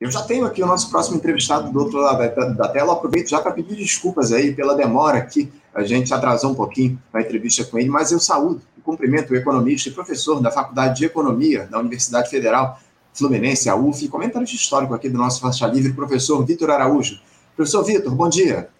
Eu já tenho aqui o nosso próximo entrevistado do outro lado da tela. aproveito já para pedir desculpas aí pela demora aqui. A gente atrasou um pouquinho na entrevista com ele, mas eu saúdo e cumprimento o economista e professor da Faculdade de Economia da Universidade Federal Fluminense, a UF, e comentarista histórico aqui do nosso Faixa Livre, professor Vitor Araújo. Professor Vitor, bom dia.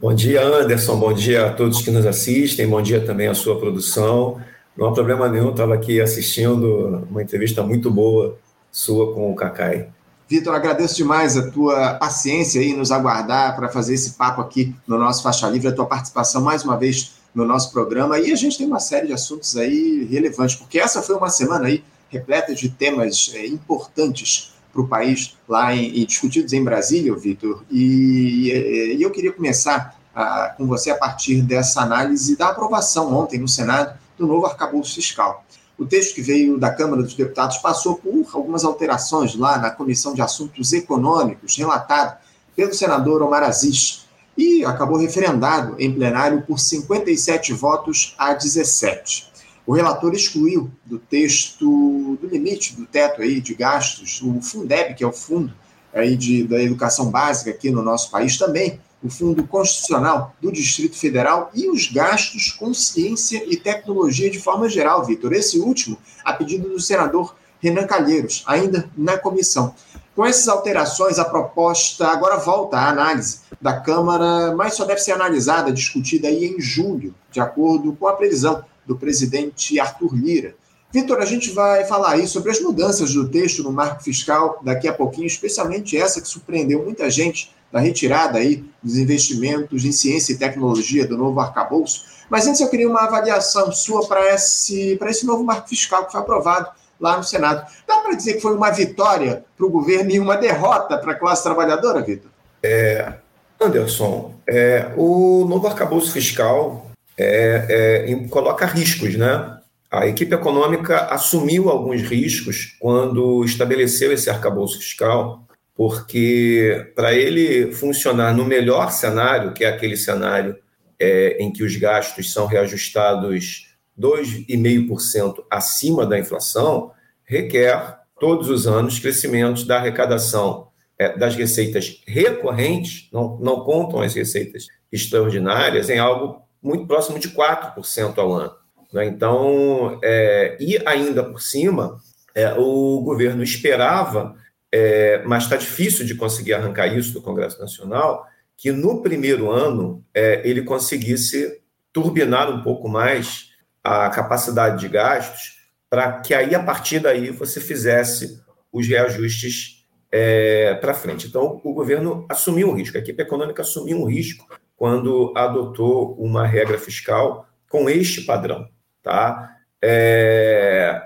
Bom dia, Anderson. Bom dia a todos que nos assistem. Bom dia também à sua produção. Não há problema nenhum, estava aqui assistindo uma entrevista muito boa sua com o Cacai. Vitor, agradeço demais a tua paciência aí nos aguardar para fazer esse papo aqui no nosso Faixa Livre, a tua participação mais uma vez no nosso programa. E a gente tem uma série de assuntos aí relevantes, porque essa foi uma semana aí repleta de temas é, importantes para o país lá em, em, discutidos em Brasília, Vitor. E, e, e, eu queria começar a, com você a partir dessa análise da aprovação ontem no Senado do novo arcabouço fiscal. O texto que veio da Câmara dos Deputados passou por algumas alterações lá na Comissão de Assuntos Econômicos, relatado pelo senador Omar Aziz, e acabou referendado em plenário por 57 votos a 17. O relator excluiu do texto do limite do teto aí de gastos o Fundeb, que é o fundo aí de, da educação básica aqui no nosso país também, o Fundo Constitucional do Distrito Federal e os gastos com ciência e tecnologia de forma geral, Vitor. Esse último, a pedido do senador Renan Calheiros, ainda na comissão. Com essas alterações, a proposta agora volta à análise da Câmara, mas só deve ser analisada, discutida aí em julho, de acordo com a previsão do presidente Arthur Lira. Vitor, a gente vai falar aí sobre as mudanças do texto no marco fiscal daqui a pouquinho, especialmente essa que surpreendeu muita gente da retirada aí dos investimentos em ciência e tecnologia do novo arcabouço. Mas antes eu queria uma avaliação sua para esse, esse novo marco fiscal que foi aprovado lá no Senado. Dá para dizer que foi uma vitória para o governo e uma derrota para a classe trabalhadora, Vitor? É, Anderson, é, o novo arcabouço fiscal é, é, coloca riscos, né? A equipe econômica assumiu alguns riscos quando estabeleceu esse arcabouço fiscal, porque para ele funcionar no melhor cenário, que é aquele cenário é, em que os gastos são reajustados 2,5% acima da inflação, requer todos os anos crescimentos da arrecadação é, das receitas recorrentes, não, não contam as receitas extraordinárias, em algo muito próximo de 4% ao ano. Né? Então, é, e ainda por cima, é, o governo esperava, é, mas está difícil de conseguir arrancar isso do Congresso Nacional, que no primeiro ano é, ele conseguisse turbinar um pouco mais a capacidade de gastos, para que aí, a partir daí, você fizesse os reajustes é, para frente. Então, o governo assumiu um risco, a equipe econômica assumiu um risco quando adotou uma regra fiscal com este padrão. Tá? É,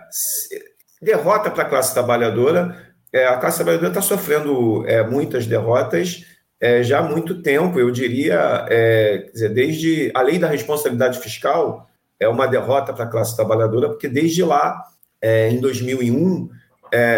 derrota para a classe trabalhadora. É, a classe trabalhadora está sofrendo é, muitas derrotas é, já há muito tempo, eu diria, é, dizer, desde a lei da responsabilidade fiscal é uma derrota para a classe trabalhadora, porque desde lá, é, em 2001,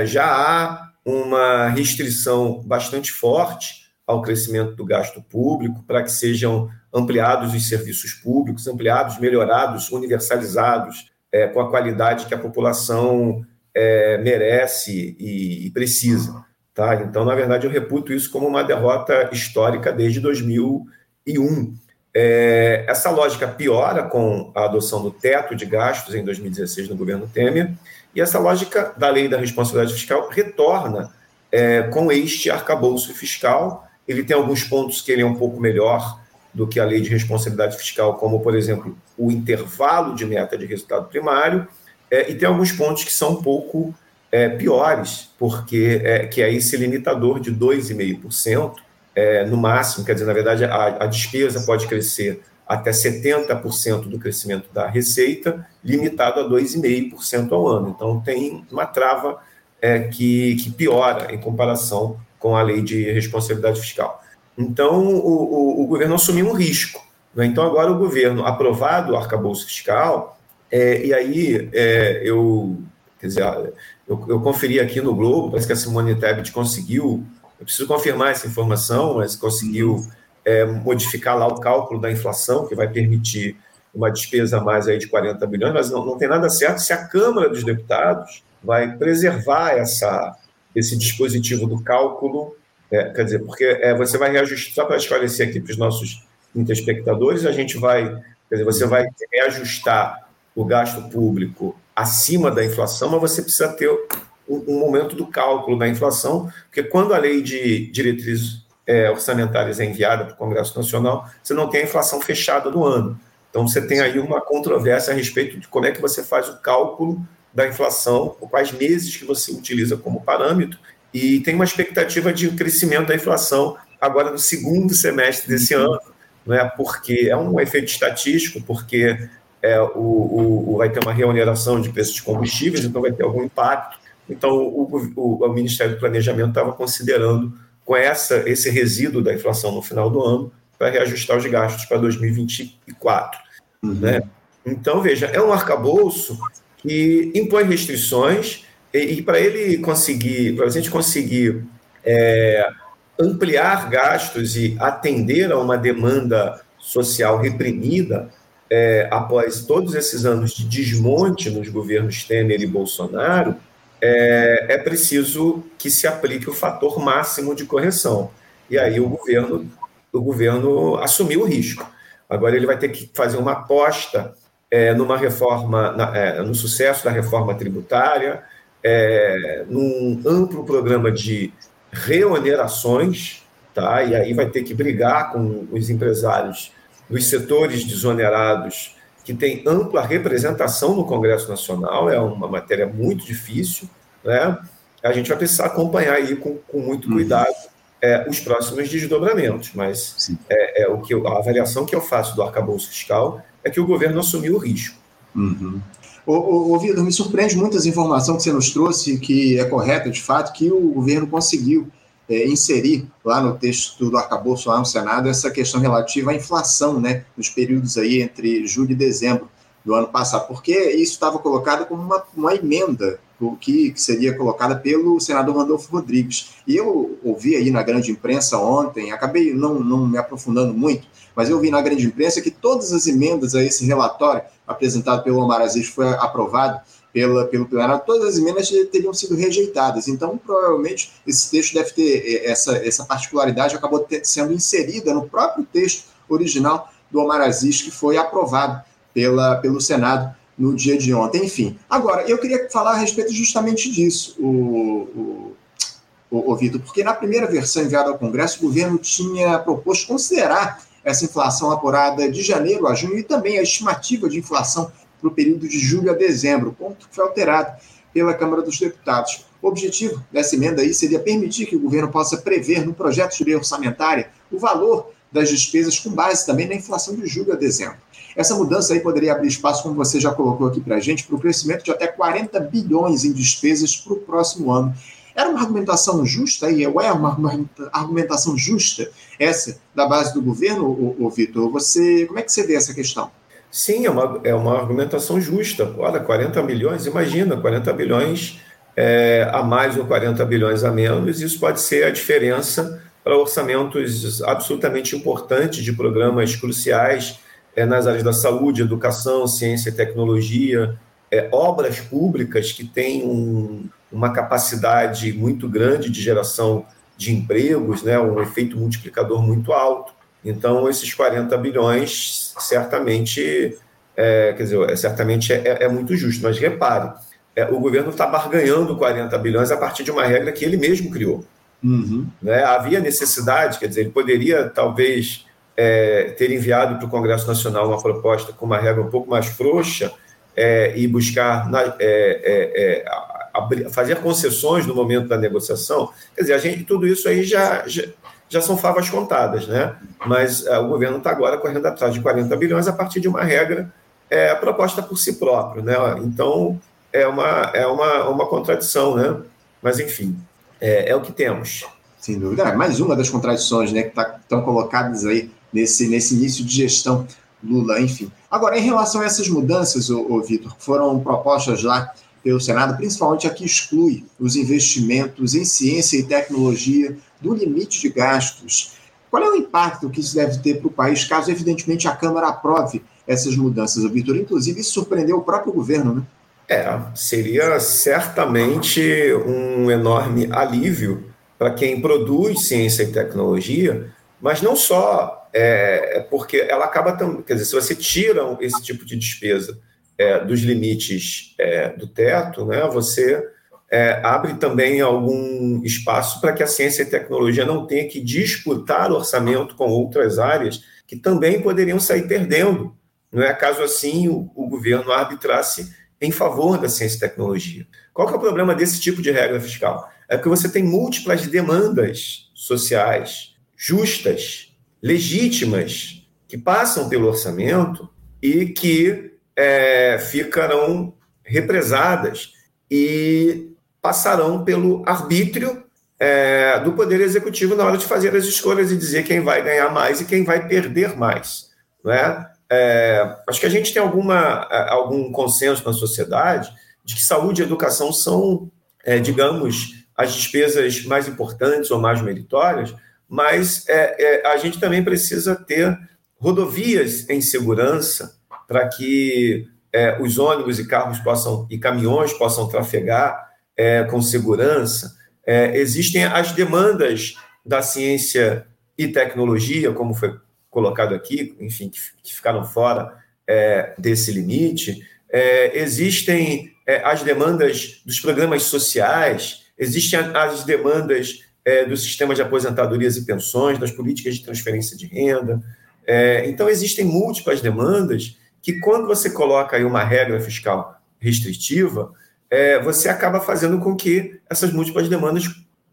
já há uma restrição bastante forte ao crescimento do gasto público, para que sejam ampliados os serviços públicos, ampliados, melhorados, universalizados, é, com a qualidade que a população é, merece e, e, precisa. Tá? Então, na verdade, eu reputo isso como uma derrota histórica desde 2001. É, essa lógica piora com a adoção do teto de gastos em 2016 no governo Temer, e essa lógica da lei da responsabilidade fiscal retorna é, com este arcabouço fiscal. Ele tem alguns pontos que ele é um pouco melhor do que a lei de responsabilidade fiscal, como, por exemplo, o intervalo de meta de resultado primário, é, e tem alguns pontos que são um pouco é, piores, porque é, que é esse limitador de 2,5%, é, no máximo, quer dizer, na verdade, a, a despesa pode crescer até 70% do crescimento da receita, limitado a 2,5% ao ano. Então, tem uma trava é, que, que piora em comparação com a lei de responsabilidade fiscal. Então, o, o, o governo assumiu um risco. Né? Então, agora o governo, aprovado o arcabouço fiscal, é, e aí é, eu, quer dizer, eu, eu, conferi aqui no Globo, parece que a Simone Tebet conseguiu, eu preciso confirmar essa informação, mas conseguiu é, modificar lá o cálculo da inflação, que vai permitir uma despesa a mais aí de 40 bilhões, mas não, não tem nada certo se a Câmara dos Deputados vai preservar essa esse dispositivo do cálculo, é, quer dizer, porque é, você vai reajustar, só para esclarecer aqui para os nossos interespectadores, a gente vai, quer dizer, você vai reajustar o gasto público acima da inflação, mas você precisa ter um, um momento do cálculo da inflação, porque quando a lei de diretrizes é, orçamentárias é enviada para o Congresso Nacional, você não tem a inflação fechada do ano. Então, você tem aí uma controvérsia a respeito de como é que você faz o cálculo da inflação, quais meses que você utiliza como parâmetro, e tem uma expectativa de crescimento da inflação agora no segundo semestre desse uhum. ano, não é? porque é um efeito estatístico, porque é, o, o, o, vai ter uma reoneração de preços de combustíveis, então vai ter algum impacto. Então, o, o, o Ministério do Planejamento estava considerando com essa, esse resíduo da inflação no final do ano para reajustar os gastos para 2024. Uhum. Né? Então, veja, é um arcabouço que impõe restrições e, e para ele conseguir, para a gente conseguir é, ampliar gastos e atender a uma demanda social reprimida é, após todos esses anos de desmonte nos governos Temer e Bolsonaro, é, é preciso que se aplique o fator máximo de correção. E aí o governo, o governo assumiu o risco. Agora ele vai ter que fazer uma aposta é, numa reforma, na, é, no sucesso da reforma tributária, é, num amplo programa de reonerações, tá? e aí vai ter que brigar com os empresários dos setores desonerados que tem ampla representação no Congresso Nacional, é uma matéria muito difícil, né? A gente vai precisar acompanhar aí com, com muito uhum. cuidado é, os próximos desdobramentos, mas é, é, o que eu, a avaliação que eu faço do arcabouço fiscal é que o governo assumiu o risco. Uhum. Ô, Vitor, me surpreende muitas informações que você nos trouxe, que é correta, de fato, que o governo conseguiu é, inserir lá no texto do arcabouço, lá no Senado, essa questão relativa à inflação, né, nos períodos aí entre julho e dezembro do ano passado, porque isso estava colocado como uma, uma emenda que, que, seria colocada pelo senador Randolfo Rodrigues. E eu ouvi aí na grande imprensa ontem, acabei não, não me aprofundando muito, mas eu vi na grande imprensa que todas as emendas a esse relatório apresentado pelo Omar Aziz foi aprovado pela, pelo plenário, todas as emendas teriam sido rejeitadas. Então, provavelmente, esse texto deve ter eh, essa, essa particularidade, acabou ter, sendo inserida no próprio texto original do Omar Aziz, que foi aprovado pela, pelo Senado no dia de ontem. Enfim, agora, eu queria falar a respeito justamente disso, o, o, o, o Vitor, porque na primeira versão enviada ao Congresso, o governo tinha proposto considerar essa inflação apurada de janeiro a junho e também a estimativa de inflação para o período de julho a dezembro, ponto que foi alterado pela Câmara dos Deputados. O objetivo dessa emenda aí seria permitir que o governo possa prever no projeto de lei orçamentária o valor das despesas com base também na inflação de julho a dezembro. Essa mudança aí poderia abrir espaço, como você já colocou aqui para a gente, para o crescimento de até 40 bilhões em despesas para o próximo ano. Era uma argumentação justa aí, ou é uma argumentação justa essa da base do governo, o, o Vitor? Você, como é que você vê essa questão? Sim, é uma, é uma argumentação justa. Olha, 40 bilhões, imagina, 40 bilhões é, a mais ou 40 bilhões a menos, isso pode ser a diferença para orçamentos absolutamente importantes de programas cruciais é, nas áreas da saúde, educação, ciência e tecnologia, é, obras públicas que têm um, uma capacidade muito grande de geração de empregos, né, um efeito multiplicador muito alto. Então, esses 40 bilhões, certamente, é, quer dizer, é, certamente é, é, muito justo. Mas repare, é, o governo está barganhando 40 bilhões a partir de uma regra que ele mesmo criou. Uhum. Né? Havia necessidade, quer dizer, ele poderia talvez é, ter enviado para o Congresso Nacional uma proposta com uma regra um pouco mais frouxa é, e buscar na, fazer concessões no momento da negociação. Quer dizer, a gente, tudo isso aí já, já já são favas contadas, né? Mas uh, o governo está agora correndo atrás de 40 bilhões a partir de uma regra é, proposta por si próprio, né? Então é uma, é uma, uma contradição, né? Mas enfim, é, é o que temos. Sem dúvida. É mais uma das contradições né, que tá, estão colocadas aí nesse, nesse início de gestão Lula, enfim. Agora, em relação a essas mudanças, ô Vitor, que foram propostas lá pelo Senado, principalmente a que exclui os investimentos em ciência e tecnologia do limite de gastos. Qual é o impacto que isso deve ter para o país, caso, evidentemente, a Câmara aprove essas mudanças, Vitor? Inclusive, isso surpreendeu o próprio governo, né? É, seria certamente um enorme alívio para quem produz ciência e tecnologia, mas não só é, é porque ela acaba também, quer dizer, se você tira esse tipo de despesa é, dos limites é, do teto, né, você é, abre também algum espaço para que a ciência e tecnologia não tenha que disputar orçamento com outras áreas que também poderiam sair perdendo. Não é caso assim o, o governo arbitrasse em favor da ciência e tecnologia. Qual é o problema desse tipo de regra fiscal? É que você tem múltiplas demandas sociais justas, legítimas, que passam pelo orçamento e que é, ficarão represadas e passarão pelo arbítrio é, do Poder Executivo na hora de fazer as escolhas e dizer quem vai ganhar mais e quem vai perder mais. Não é? É, acho que a gente tem alguma, é, algum consenso na sociedade de que saúde e educação são, é, digamos, as despesas mais importantes ou mais meritórias, mas é, é, a gente também precisa ter rodovias em segurança para que é, os ônibus e carros possam e caminhões possam trafegar com segurança. existem as demandas da ciência e tecnologia, como foi colocado aqui, enfim, que, que ficaram fora é, desse limite. É, existem é, as demandas dos programas sociais, existem as demandas é, do sistema de aposentadorias e pensões, das políticas de transferência de renda. É, então, existem múltiplas demandas que, quando você coloca aí uma regra fiscal restritiva, é, você acaba fazendo com que essas múltiplas demandas,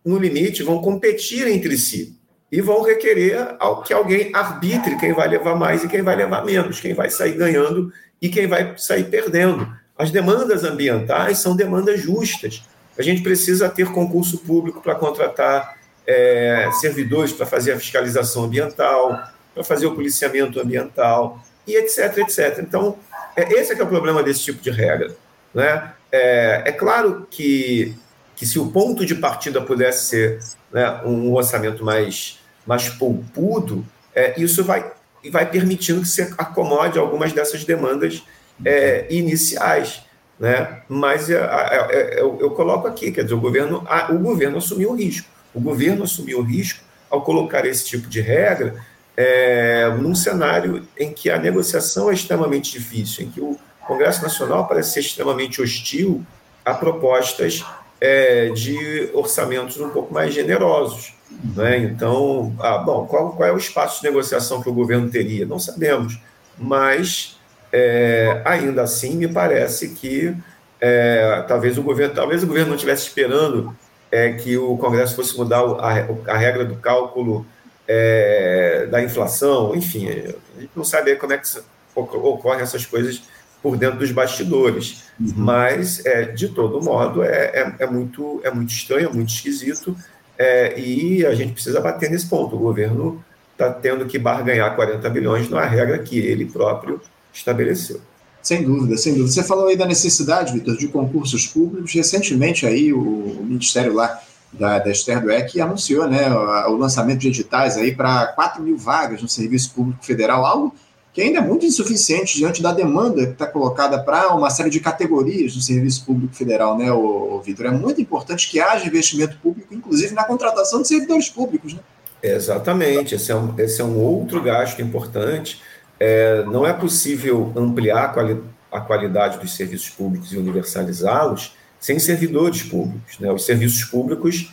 no limite, vão competir entre si e vão requerer que alguém arbitre quem vai levar mais e quem vai levar menos, quem vai sair ganhando e quem vai sair perdendo. As demandas ambientais são demandas justas. A gente precisa ter concurso público para contratar é, servidores para fazer a fiscalização ambiental, para fazer o policiamento ambiental, e etc, etc. Então, é, esse é, é o problema desse tipo de regra. Né? É, é claro que que se o ponto de partida pudesse ser né, um orçamento mais, mais poupudo, é, isso vai, vai permitindo que se acomode algumas dessas demandas é, iniciais. Né? Mas é, é, é, eu, coloco aqui, quer dizer, o governo, o governo assumiu o risco. O governo assumiu o risco ao colocar esse tipo de regra é, num cenário em que a negociação é extremamente difícil, em que o Congresso Nacional parece ser extremamente hostil a propostas é, de orçamentos um pouco mais generosos. Né? Então, ah, bom, qual, qual, é o espaço de negociação que o governo teria? Não sabemos, mas é, ainda assim me parece que é, talvez o governo, talvez o governo não estivesse esperando é, que o Congresso fosse mudar a, a regra do cálculo é, da inflação, enfim, a gente não sabe como é que ocorrem essas coisas por dentro dos bastidores. Uhum. Mas, é, de todo modo, é, é, é, muito, é muito estranho, é muito esquisito, é, e a gente precisa bater nesse ponto. O governo está tendo que barganhar 40 bilhões numa regra que ele próprio estabeleceu. Sem dúvida, sem dúvida. Você falou aí da necessidade, Vitor, de concursos públicos. Recentemente aí o, o Ministério lá da, da Esther Dweck anunciou né, o, o lançamento de editais aí para 4 mil vagas no Serviço Público Federal, algo que ainda é muito insuficiente diante da demanda que está colocada para uma série de categorias do Serviço Público Federal, né, o, Vitor? É muito importante que haja investimento público, inclusive na contratação de servidores públicos, né? Exatamente, esse é um, esse é um outro gasto importante. É, não é possível ampliar a, quali a qualidade dos serviços públicos e universalizá-los sem servidores públicos. Né? Os serviços públicos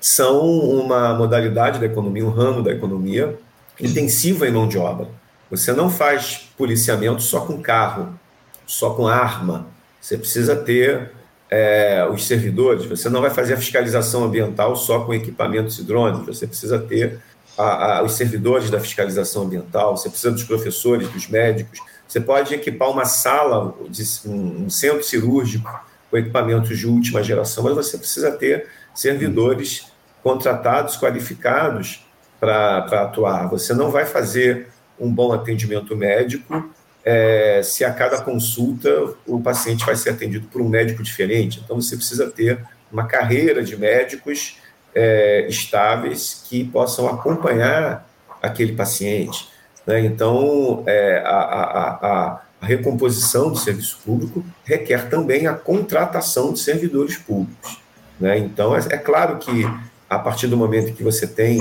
são uma modalidade da economia, um ramo da economia intensiva em mão de obra. Você não faz policiamento só com carro, só com arma. Você precisa ter é, os servidores. Você não vai fazer a fiscalização ambiental só com equipamentos e drones. Você precisa ter a, a, os servidores da fiscalização ambiental. Você precisa dos professores, dos médicos. Você pode equipar uma sala, de, um, um centro cirúrgico com equipamentos de última geração, mas você precisa ter servidores contratados, qualificados para atuar. Você não vai fazer um bom atendimento médico é, se a cada consulta o paciente vai ser atendido por um médico diferente. Então, você precisa ter uma carreira de médicos é, estáveis que possam acompanhar aquele paciente. Né? Então, é, a, a, a, recomposição do serviço público requer também a contratação de servidores públicos. Né? Então, é, é, claro que a partir do momento que você tem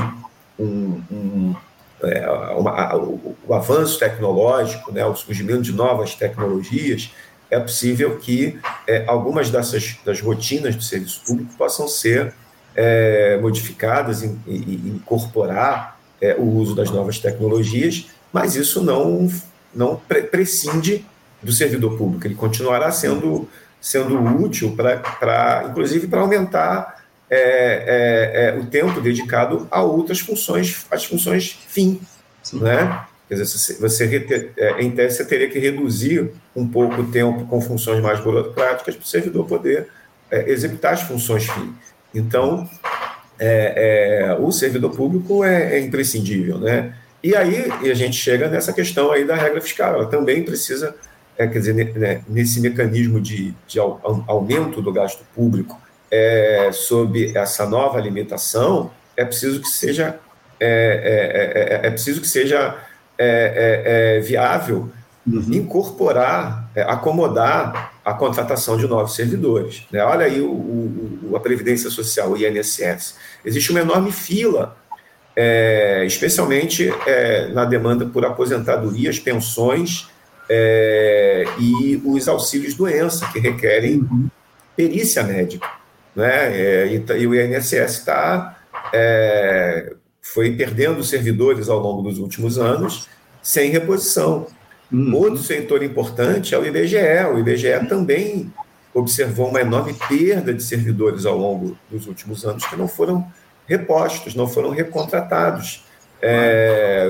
um, um, é, uma, o, o, avanço tecnológico, né, o surgimento de novas tecnologias, é possível que é, algumas dessas das rotinas do serviço público possam ser é, modificadas e, incorporar é, o uso das novas tecnologias, mas isso não não pre prescinde do servidor público, ele continuará sendo, sendo útil para, inclusive, para aumentar é, é, é, o tempo dedicado a outras funções, as funções fim, né? Quer dizer, você, é, em tese, você teria que reduzir um pouco o tempo com funções mais burocráticas para o servidor poder é, executar as funções fim. Então, é, é, o servidor público é, é, imprescindível, né? E aí a gente chega nessa questão aí da regra fiscal. Ela também precisa, é, quer dizer, né, nesse mecanismo de, de, aumento do gasto público é, sob essa nova limitação, é preciso que seja é, é preciso que seja viável uhum. incorporar, acomodar a contratação de novos servidores. Né? Olha aí o, o, a Previdência Social, o INSS. Existe uma enorme fila é, especialmente é, na demanda por aposentadorias, pensões é, e os auxílios doença, que requerem uhum. perícia médica. Né? É, e, e, o INSS está é, foi perdendo servidores ao longo dos últimos anos sem reposição. Uhum. Outro setor importante é o IBGE. O IBGE também observou uma enorme perda de servidores ao longo dos últimos anos que não foram repostos, não foram recontratados. É,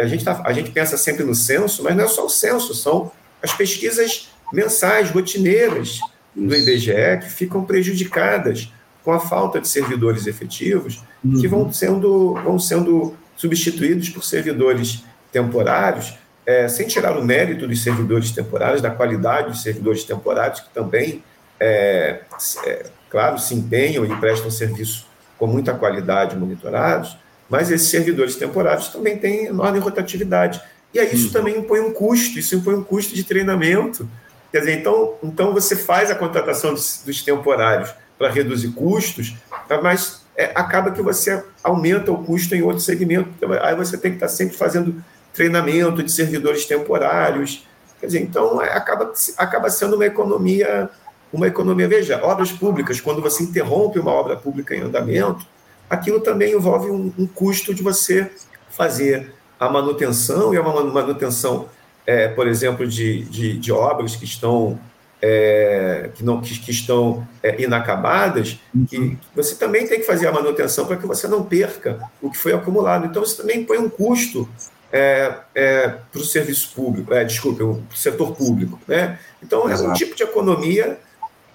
a, gente tá, a gente pensa sempre no censo, mas não é só o censo, são as pesquisas mensais, rotineiras do IBGE, que ficam prejudicadas com a falta de servidores efetivos, uhum. que vão sendo, vão sendo substituídos por servidores temporários, é, sem tirar o mérito dos servidores temporários, da qualidade dos servidores temporários, que também, é, é, claro, se empenham e prestam serviço com muita qualidade monitorados, mas esses servidores temporários também têm enorme rotatividade. E aí isso uhum. também impõe um custo, isso impõe um custo de treinamento. Quer dizer, então, então você faz a contratação dos, dos temporários para reduzir custos, mas é, acaba que você aumenta o custo em outro segmento. Aí você tem que estar sempre fazendo treinamento de servidores temporários. Quer dizer, então é, acaba, acaba sendo uma economia uma economia. Veja, obras públicas, quando você interrompe uma obra pública em andamento, aquilo também envolve um, um custo de você fazer a manutenção, e é uma manutenção, é, por exemplo, de, de, de, obras que estão, é, que não, que, que estão é, inacabadas, que você também tem que fazer a manutenção para que você não perca o que foi acumulado. Então, isso também põe um custo é, é, para o serviço público, é, desculpe, para o setor público. Né? Então, Exato. é um tipo de economia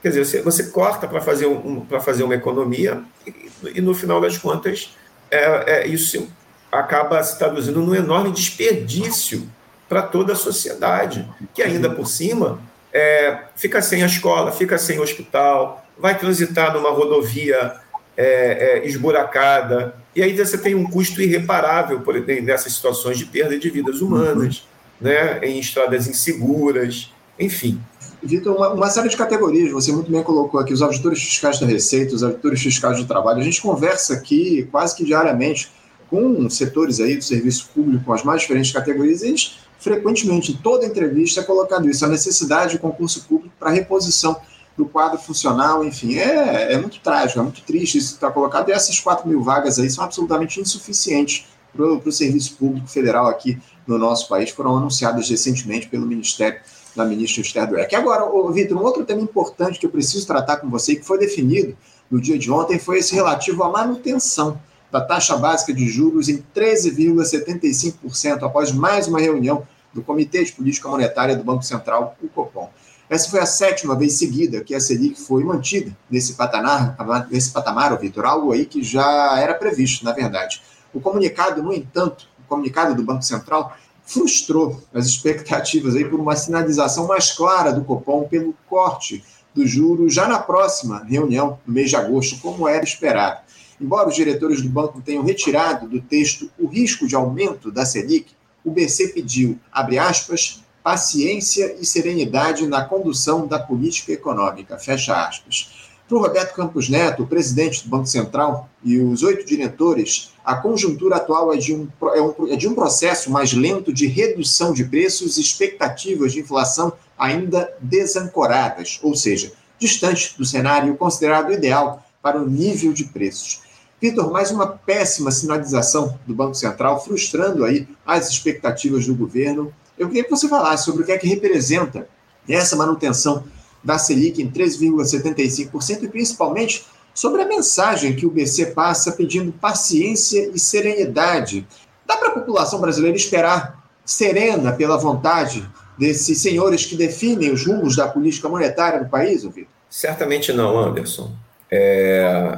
Quer dizer, você, você corta para fazer, um, fazer uma economia e, e, no final das contas, é, é, isso acaba se traduzindo num enorme desperdício para toda a sociedade, que ainda por cima é, fica sem a escola, fica sem o hospital, vai transitar numa rodovia é, é, esburacada, e aí você tem um custo irreparável por, nessas situações de perda de vidas humanas, uhum. né, em estradas inseguras, enfim. Vitor, uma, uma, série de categorias, você muito bem colocou aqui, os auditores fiscais da Receita, os auditores fiscais do trabalho. A gente conversa aqui quase que diariamente com setores aí do serviço público, com as mais diferentes categorias, e eles frequentemente, em toda entrevista, é colocado isso, a necessidade de concurso público para reposição do quadro funcional, enfim, é, é muito trágico, é muito triste isso que está colocado, e essas 4 mil vagas aí são absolutamente insuficientes para o serviço público federal aqui no nosso país, foram anunciadas recentemente pelo Ministério da ministra Esther Dweck. Agora, Vitor, um outro tema importante que eu preciso tratar com você, que foi definido no dia de ontem, foi esse relativo à manutenção da taxa básica de juros em 13,75% após mais uma reunião do Comitê de Política Monetária do Banco Central, o Copom. Essa foi a sétima vez seguida que a Selic foi mantida nesse patamar, nesse patamar, Vitor, algo aí que já era previsto, na verdade. O comunicado, no entanto, o comunicado do Banco Central frustrou as expectativas aí por uma sinalização mais clara do Copom pelo corte do juro já na próxima reunião, no mês de agosto, como era esperado. Embora os diretores do banco tenham retirado do texto o risco de aumento da Selic, o BC pediu, abre aspas, paciência e serenidade na condução da política econômica. Fecha aspas. Para o Roberto Campos Neto, presidente do Banco Central, e os oito diretores, a conjuntura atual é de, um, é, um, é de um processo mais lento de redução de preços e expectativas de inflação ainda desancoradas, ou seja, distante do cenário considerado ideal para o nível de preços. Vitor, mais uma péssima sinalização do Banco Central, frustrando aí as expectativas do governo. Eu queria que você falasse sobre o que é que representa essa manutenção da Selic em 3,75% e principalmente sobre a mensagem que o BC passa pedindo paciência e serenidade. Dá para a população brasileira esperar serena pela vontade desses senhores que definem os rumos da política monetária do país, Vitor? Certamente não, Anderson. É,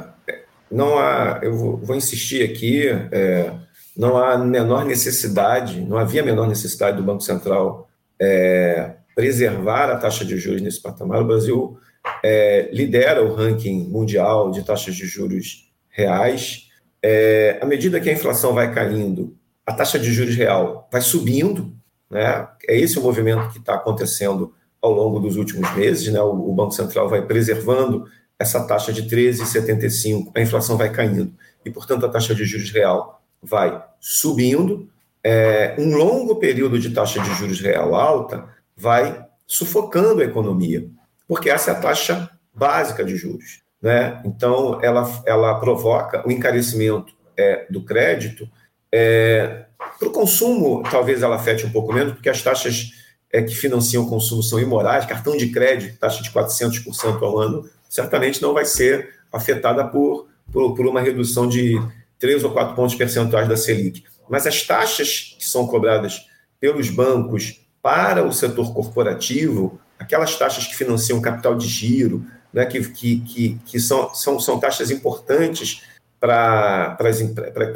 não há, eu vou, vou insistir aqui, é, não há menor necessidade, não havia menor necessidade do Banco Central é, preservar a taxa de juros nesse patamar. O Brasil é, lidera o ranking mundial de taxas de juros reais. É, à medida que a inflação vai caindo, a taxa de juros real vai subindo. Né? É esse o movimento que está acontecendo ao longo dos últimos meses. Né? O, o Banco Central vai preservando essa taxa de 13,75, a inflação vai caindo e, portanto, a taxa de juros real vai subindo. É, um longo período de taxa de juros real alta vai sufocando a economia, porque essa é a taxa básica de juros. Né? Então, ela, ela provoca o encarecimento é, do crédito. É, Para o consumo, talvez ela afete um pouco menos, porque as taxas é, que financiam o consumo são imorais. Cartão de crédito, taxa de 400% ao ano, certamente não vai ser afetada por, por, por uma redução de 3 ou 4 pontos percentuais da Selic. Mas as taxas que são cobradas pelos bancos para o setor corporativo, aquelas taxas que financiam capital de giro, né, que, que, que, que são, são, são taxas importantes para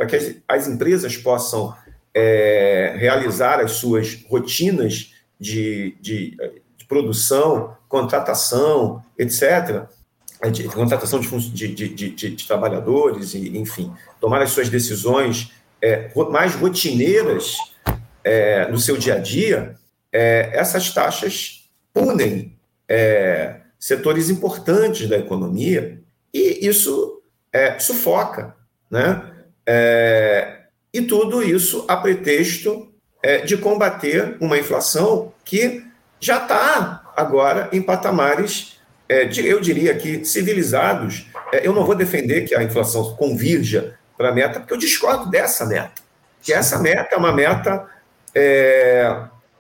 que as, as empresas possam é, realizar as suas rotinas de, de, de produção, contratação, etc., de contratação de, de, de, de, trabalhadores, e, enfim, tomar as suas decisões é, mais rotineiras é, no seu dia a dia, é, essas taxas punem é, setores importantes da economia e isso é, sufoca, né? É, e tudo isso a pretexto de combater uma inflação que já está agora em patamares é, eu diria que civilizados, é, eu não vou defender que a inflação convirja para a meta, porque eu discordo dessa meta. Que essa meta é uma meta é,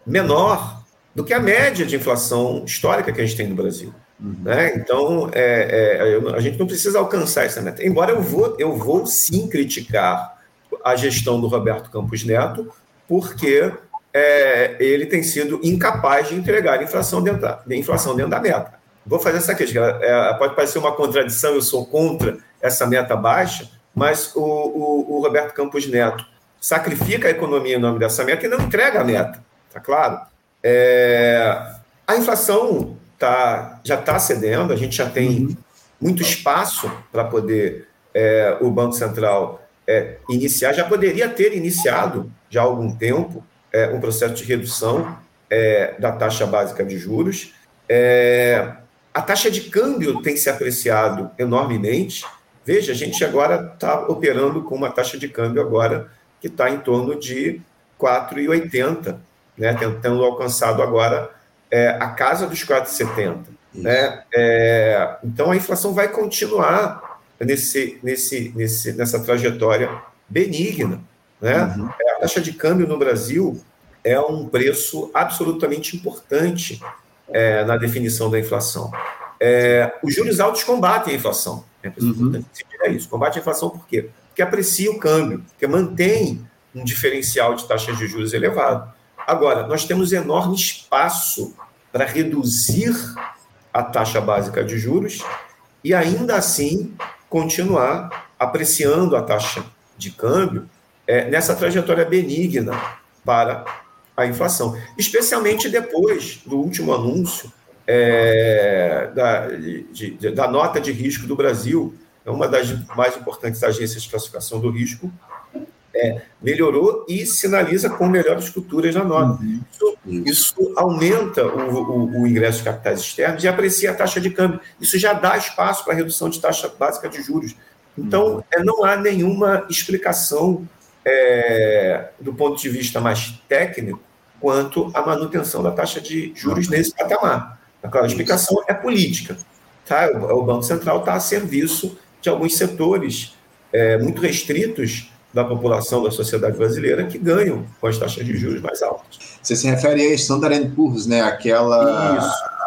menor do que a média de inflação histórica que a gente tem no Brasil. Uhum. Né? Então, é, é, a gente não precisa alcançar essa meta. Embora eu vou, eu vou sim criticar a gestão do Roberto Campos Neto, porque é, ele tem sido incapaz de entregar a inflação dentro da, a inflação dentro da meta vou fazer essa crítica. É, pode parecer uma contradição, eu sou contra essa meta baixa, mas o, o, o, Roberto Campos Neto sacrifica a economia em nome dessa meta e não entrega a meta, tá claro? É, a inflação tá, já está cedendo, a gente já tem uhum. muito espaço para poder é, o Banco Central é, iniciar, já poderia ter iniciado já há algum tempo é, um processo de redução é, da taxa básica de juros. É, a taxa de câmbio tem se apreciado enormemente. Veja, a gente agora está operando com uma taxa de câmbio agora que está em torno de 4,80, né? tentando alcançado agora é, a casa dos 4,70. Né? É, então a inflação vai continuar nesse, nesse, nesse, nessa trajetória benigna. Né? Uhum. A taxa de câmbio no Brasil é um preço absolutamente importante é, na definição da inflação. É, os juros altos combatem a inflação. É uhum. isso. Combate a inflação por quê? Porque aprecia o câmbio, porque mantém um diferencial de taxas de juros elevado. Agora, nós temos enorme espaço para reduzir a taxa básica de juros e ainda assim continuar apreciando a taxa de câmbio é, nessa trajetória benigna para a inflação, especialmente depois do último anúncio é, da, de, de, da nota de risco do Brasil, é uma das mais importantes agências de classificação do risco, é, melhorou e sinaliza com melhores estruturas na nota. Isso, isso, aumenta o, o, o, ingresso de capitais externos e aprecia a taxa de câmbio. Isso já dá espaço para a redução de taxa básica de juros. Então, é, não há nenhuma explicação é, do ponto de vista mais técnico quanto à manutenção da taxa de juros nesse patamar. A explicação é política. Tá? O, Banco Central está a serviço de alguns setores é, muito restritos da população da sociedade brasileira que ganham com as taxas de juros mais altas. Você se refere a Standard Poor's, né? Aquela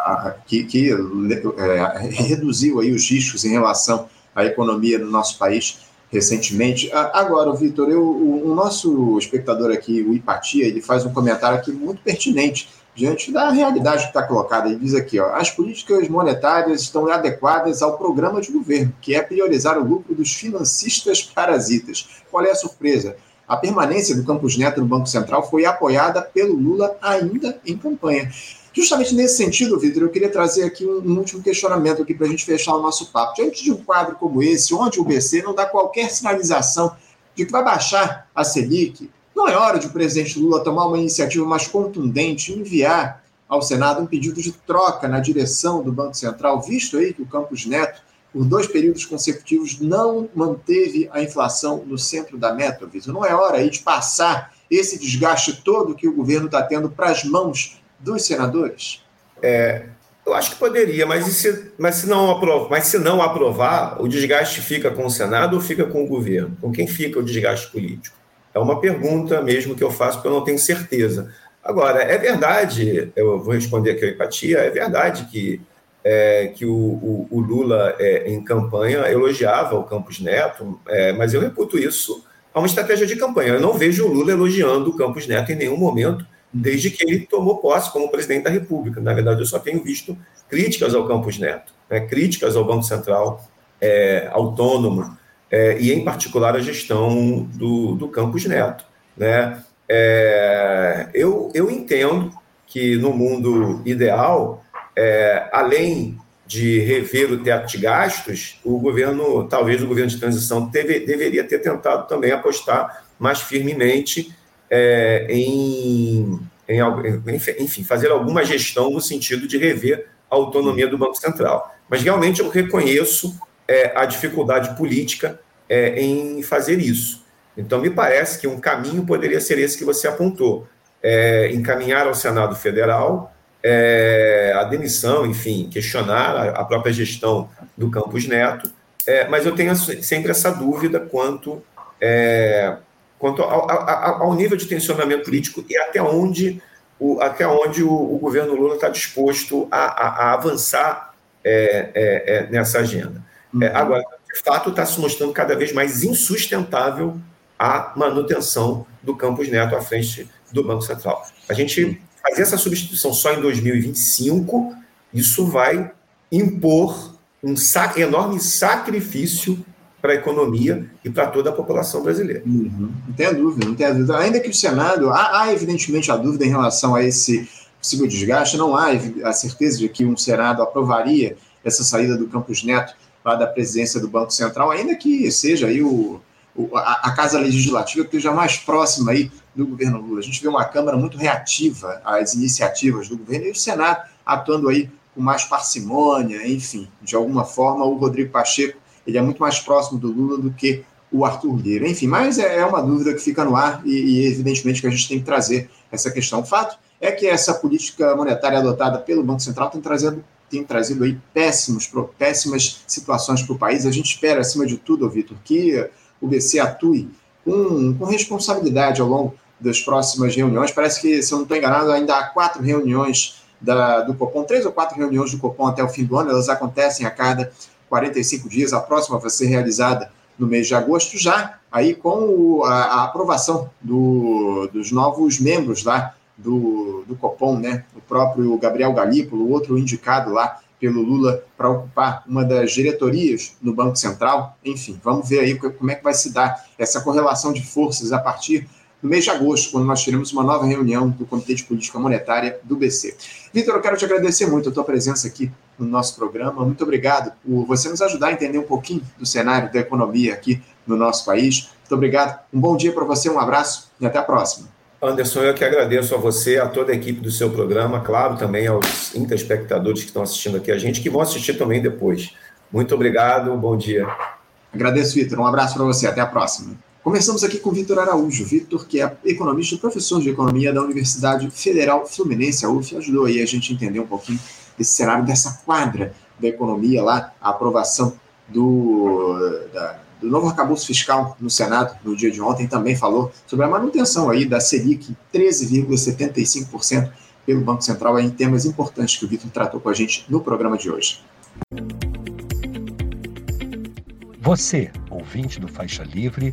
a, que, que é, reduziu aí os riscos em relação à economia no nosso país recentemente. Agora, Vitor, o, o nosso espectador aqui, o Ipatia, ele faz um comentário aqui muito pertinente diante da realidade que está colocada. Ele diz aqui, ó, as políticas monetárias estão adequadas ao programa de governo, que é priorizar o lucro dos financistas parasitas. Qual é a surpresa? A permanência do Campos Neto no Banco Central foi apoiada pelo Lula ainda em campanha. Justamente nesse sentido, Vitor, eu queria trazer aqui um, um último questionamento aqui para a gente fechar o nosso papo. Diante de um quadro como esse, onde o BC não dá qualquer sinalização de que vai baixar a Selic, não é hora de o presidente Lula tomar uma iniciativa mais contundente e enviar ao Senado um pedido de troca na direção do Banco Central, visto aí que o Campos Neto, por dois períodos consecutivos, não manteve a inflação no centro da meta, Vitor? Não é hora aí de passar esse desgaste todo que o governo está tendo para as mãos dos senadores? É, eu acho que poderia, mas se, mas, se não aprovar, mas se não aprovar, o desgaste fica com o Senado ou fica com o governo? Com quem fica o desgaste político? É uma pergunta mesmo que eu faço, porque eu não tenho certeza. Agora, é verdade, eu vou responder aqui a empatia, é verdade que, é, que o, o, o Lula, é, em campanha, elogiava o Campos Neto, é, mas eu reputo isso a uma estratégia de campanha. Eu não vejo o Lula elogiando o Campos Neto em nenhum momento, desde que ele tomou posse como presidente da República. Na verdade, eu só tenho visto críticas ao Campos Neto, né, críticas ao Banco Central é, autônomo, é, e, em particular, a gestão do, do Campos Neto. Né? É, eu, eu entendo que, no mundo ideal, é, além de rever o teto de gastos, o governo, talvez o governo de transição, teve, deveria ter tentado também apostar mais firmemente é, em, em, enfim, fazer alguma gestão no sentido de rever a autonomia do Banco Central. Mas realmente eu reconheço é, a dificuldade política é, em fazer isso. Então, me parece que um caminho poderia ser esse que você apontou: é, encaminhar ao Senado Federal é, a demissão, enfim, questionar a, a, própria gestão do Campos Neto. É, mas eu tenho sempre essa dúvida quanto, é, quanto ao, ao, ao, nível de tensionamento político e até onde o, até onde o, o governo Lula está disposto a, a, a avançar é, nessa agenda. Uhum. agora, de fato, está se mostrando cada vez mais insustentável a manutenção do Campos Neto à frente do Banco Central. A gente fazer essa substituição só em 2025, isso vai impor um sac enorme sacrifício para a economia e para toda a população brasileira. Uhum. Não tem dúvida, não tem dúvida. Ainda que o Senado, há, há, evidentemente a dúvida em relação a esse possível desgaste, não há a certeza de que um Senado aprovaria essa saída do Campos Neto lá da presidência do Banco Central, ainda que seja aí o, o a, a, Casa Legislativa que esteja mais próxima aí do governo Lula. A gente vê uma Câmara muito reativa às iniciativas do governo e o Senado atuando aí com mais parcimônia, enfim, de alguma forma o Rodrigo Pacheco ele é muito mais próximo do Lula do que o Arthur Lira. Enfim, mas é, é uma dúvida que fica no ar e, e evidentemente que a gente tem que trazer essa questão. O fato é que essa política monetária adotada pelo Banco Central tem trazido tem trazido aí péssimos, péssimas situações para o país. A gente espera, acima de tudo, Vitor, que o BC atue com, com responsabilidade ao longo das próximas reuniões. Parece que, se eu não estou enganado, ainda há quatro reuniões da, do Copom, três ou quatro reuniões do Copom até o fim do ano, elas acontecem a cada 45 dias. A próxima vai ser realizada no mês de agosto, já aí com a, aprovação do, dos novos membros lá do, do Copom, né? O próprio Gabriel Galípolo, outro indicado lá pelo Lula para ocupar uma das diretorias no Banco Central. Enfim, vamos ver aí como é que vai se dar essa correlação de forças a partir do mês de agosto, quando nós teremos uma nova reunião do Comitê de Política Monetária do BC. Vitor, eu quero te agradecer muito a tua presença aqui no nosso programa. Muito obrigado por você nos ajudar a entender um pouquinho do cenário da economia aqui no nosso país. Muito obrigado, um bom dia para você, um abraço e até a próxima. Anderson, eu que agradeço a você, a toda a equipe do seu programa, claro, também aos interespectadores que estão assistindo aqui a gente, que vão assistir também depois. Muito obrigado, bom dia. Agradeço, Vitor. Um abraço para você, até a próxima. Começamos aqui com Vitor Araújo. Vitor, que é economista e professor de economia da Universidade Federal Fluminense, a UF, ajudou aí a gente a entender um pouquinho esse cenário dessa quadra da economia lá, a aprovação do, da, do novo arcabouço fiscal no Senado no dia de ontem também falou sobre a manutenção aí da Selic 13,75% pelo Banco Central em temas importantes que o Vitor tratou com a gente no programa de hoje. Você, ouvinte do Faixa Livre,